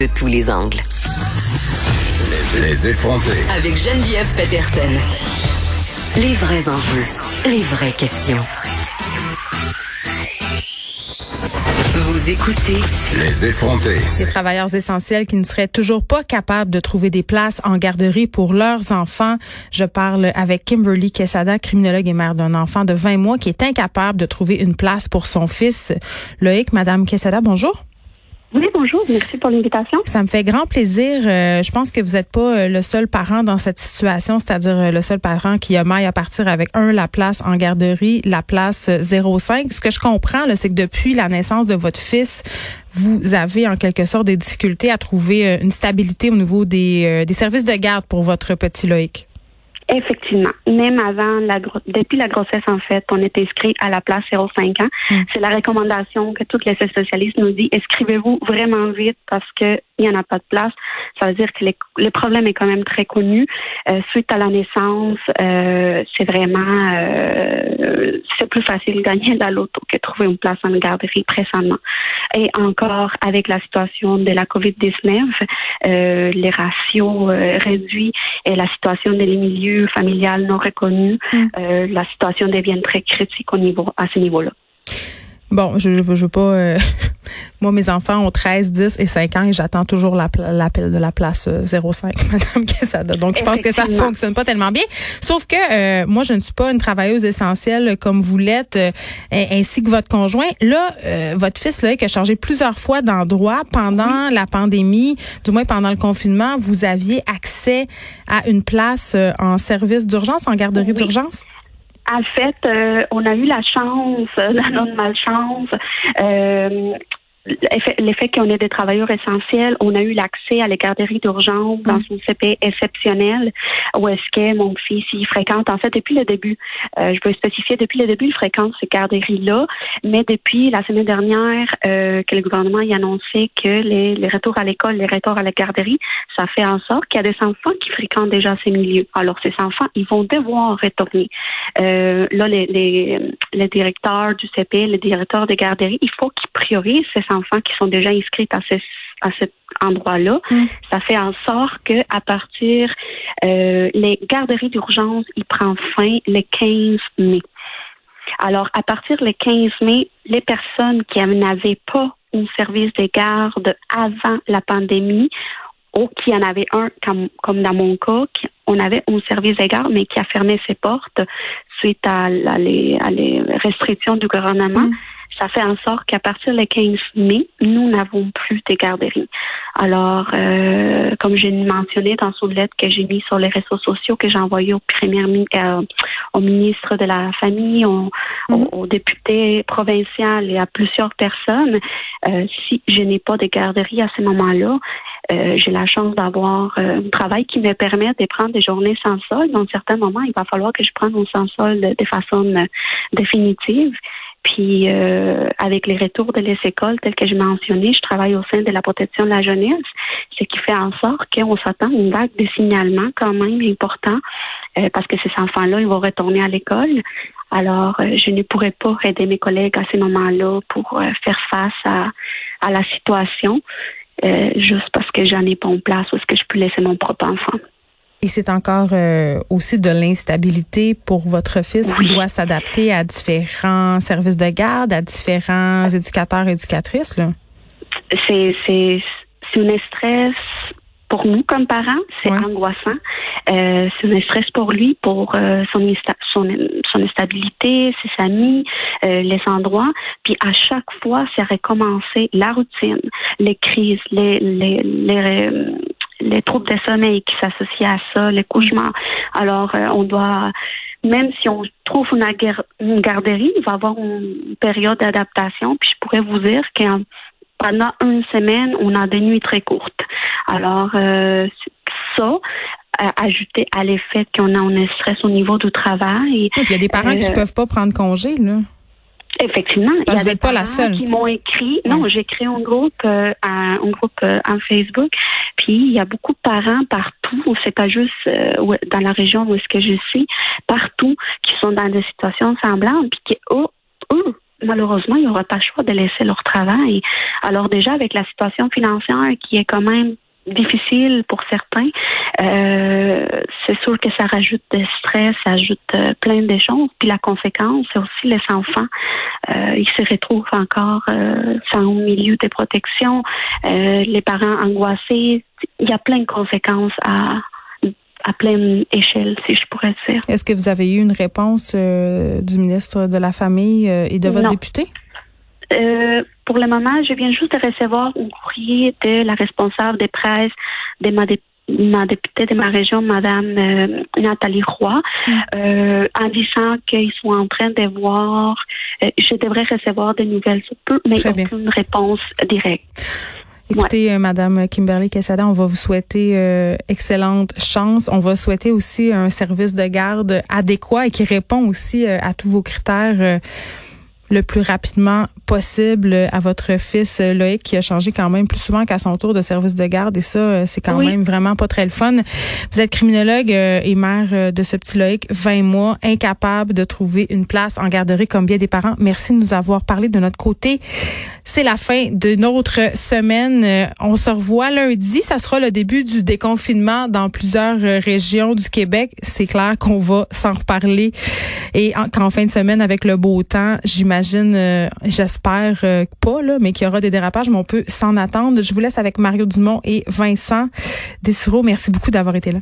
de tous les angles. Les effronter. Avec Geneviève Peterson. Les vrais enjeux, les vraies questions. Vous écoutez Les effronter. Des travailleurs essentiels qui ne seraient toujours pas capables de trouver des places en garderie pour leurs enfants. Je parle avec Kimberly Quesada, criminologue et mère d'un enfant de 20 mois qui est incapable de trouver une place pour son fils. Loïc, Madame Quesada, bonjour. Oui, bonjour. Merci pour l'invitation. Ça me fait grand plaisir. Euh, je pense que vous n'êtes pas euh, le seul parent dans cette situation, c'est-à-dire euh, le seul parent qui a maille à partir avec un la place en garderie, la place 05. Ce que je comprends, c'est que depuis la naissance de votre fils, vous avez en quelque sorte des difficultés à trouver une stabilité au niveau des, des services de garde pour votre petit Loïc. Effectivement. Même avant la depuis la grossesse, en fait, on est inscrit à la place 0,5 ans. Mm. C'est la recommandation que toutes les spécialistes nous disent. Inscrivez-vous vraiment vite parce que il n'y en a pas de place. Ça veut dire que le problème est quand même très connu. Euh, suite à la naissance, euh, c'est vraiment euh, c'est plus facile de gagner la loto que trouver une place en garderie précédemment. Et encore avec la situation de la COVID-19, euh, les ratios réduits et la situation des milieux familiales non reconnus, mm. la situation devient très critique au niveau à ce niveau-là. Bon, je ne veux pas. Euh, moi, mes enfants ont 13, 10 et 5 ans et j'attends toujours l'appel de la place 05, euh, Madame Quesada. Donc, je pense que ça fonctionne pas tellement bien. Sauf que euh, moi, je ne suis pas une travailleuse essentielle comme vous l'êtes, ainsi que votre conjoint. Là, votre fils, là, qui a changé plusieurs fois d'endroit pendant la pandémie, du moins pendant le confinement, vous aviez accès à une place en service d'urgence, en garderie d'urgence? En fait, euh, on a eu la chance, la non-malchance, euh, l'effet qu'on est des travailleurs essentiels, on a eu l'accès à les garderies d'urgence dans mm. une CP exceptionnelle où est-ce que mon fils il fréquente en fait depuis le début. Euh, je peux spécifier depuis le début il fréquente ces garderies-là, mais depuis la semaine dernière euh, que le gouvernement y a annoncé que les, les retours à l'école, les retours à la garderie, ça fait en sorte qu'il y a des enfants qui fréquentent déjà ces milieux. Alors ces enfants, ils vont devoir retourner. Euh, là, les, les, les directeurs du CP, les directeurs des garderies, il faut qu'ils priorisent ces enfants qui sont déjà inscrits à, à cet endroit-là. Mm. Ça fait en sorte que à partir euh, les garderies d'urgence, il prend fin le 15 mai. Alors, à partir le 15 mai, les personnes qui n'avaient pas un service de garde avant la pandémie ou qui en avaient un, comme, comme dans mon cas, on avait un service de garde, mais qui a fermé ses portes suite à, les, restrictions du gouvernement. Mm ça fait en sorte qu'à partir du 15 mai, nous n'avons plus de garderies. Alors, euh, comme j'ai mentionné dans son lettre que j'ai mis sur les réseaux sociaux, que j'ai envoyé au premier euh, au ministre de la Famille, au, mhm. député provincial et à plusieurs personnes, euh, si je n'ai pas de garderie à ce moment-là, euh, j'ai la chance d'avoir euh, un travail qui me permet de prendre des journées sans sol. Dans certains moments, il va falloir que je prenne un sans sol de façon définitive. Puis euh, avec les retours de les écoles tels que je mentionnais, je travaille au sein de la protection de la jeunesse, ce qui fait en sorte qu'on s'attend à une vague de signalement quand même important euh, parce que ces enfants-là, ils vont retourner à l'école. Alors, euh, je ne pourrais pas aider mes collègues à ces moments-là pour faire face à, à la situation, juste parce que j'en ai pas en place ou est-ce que je peux laisser mon propre enfant. Et c'est encore euh, aussi de l'instabilité pour votre fils qui doit s'adapter à différents services de garde, à différents éducateurs et éducatrices. C'est un stress pour nous comme parents, c'est angoissant. Euh, c'est un stress pour lui, pour euh, son, son, son instabilité, ses amis, les endroits. Puis à chaque fois, c'est recommencer la routine, les crises, les, les, les les troubles de sommeil qui s'associent à ça, les cauchemars. Alors, euh, on doit, même si on trouve une, garderie, il va y avoir une période d'adaptation. Puis je pourrais vous dire que pendant une semaine, on a des nuits très courtes. Alors, euh, ça, euh, ajouté à l'effet qu'on a un stress au niveau du travail. il y a des parents qui ne peuvent pas prendre congé, là. Effectivement, il y a des pas la seule. qui m'ont écrit. Non, j'ai créé un groupe, euh, un, groupe euh, en Facebook. Puis il y a beaucoup de parents partout. C'est pas juste euh, dans la région où est-ce que je suis, partout qui sont dans des situations semblables, puis qui eux, eux malheureusement, il n'y aura pas le choix de laisser leur travail. Alors déjà, avec la situation financière qui est quand même difficile pour certains, euh, c'est sûr que ça rajoute de stress, ça ajoute euh, plein de choses. Puis la conséquence, c'est aussi les enfants. Euh, ils se retrouvent encore sans milieu de protection, les parents angoissés. Il y a plein de conséquences à, à pleine échelle, si je pourrais dire. Est-ce que vous avez eu une réponse du ministre de la Famille et de votre député? Euh, pour le moment, je viens juste de recevoir un courrier de la responsable des presses de ma, ma députée de ma région, Madame euh, Nathalie Roy, mm. euh, en disant qu'ils sont en train de voir, je devrais recevoir des nouvelles peu, mais aucune réponse directe. Écoutez, Madame Kimberly Quesada, on va vous souhaiter excellente chance. On va souhaiter aussi un service de garde adéquat et qui répond aussi à tous vos critères le plus rapidement possible à votre fils euh, Loïc qui a changé quand même plus souvent qu'à son tour de service de garde et ça euh, c'est quand même vraiment pas très le fun. Vous êtes criminologue euh, et mère de ce petit Loïc, 20 mois, incapable de trouver une place en garderie comme bien des parents. Merci de nous avoir parlé de notre côté. C'est la fin de notre semaine. On se revoit lundi, ça sera le début du déconfinement dans plusieurs régions du Québec. C'est clair qu'on va s'en reparler et qu'en fin de semaine avec le beau temps, j'imagine j'espère euh, pas, là, mais qu'il y aura des dérapages, mais on peut s'en attendre. Je vous laisse avec Mario Dumont et Vincent Dessureau. Merci beaucoup d'avoir été là.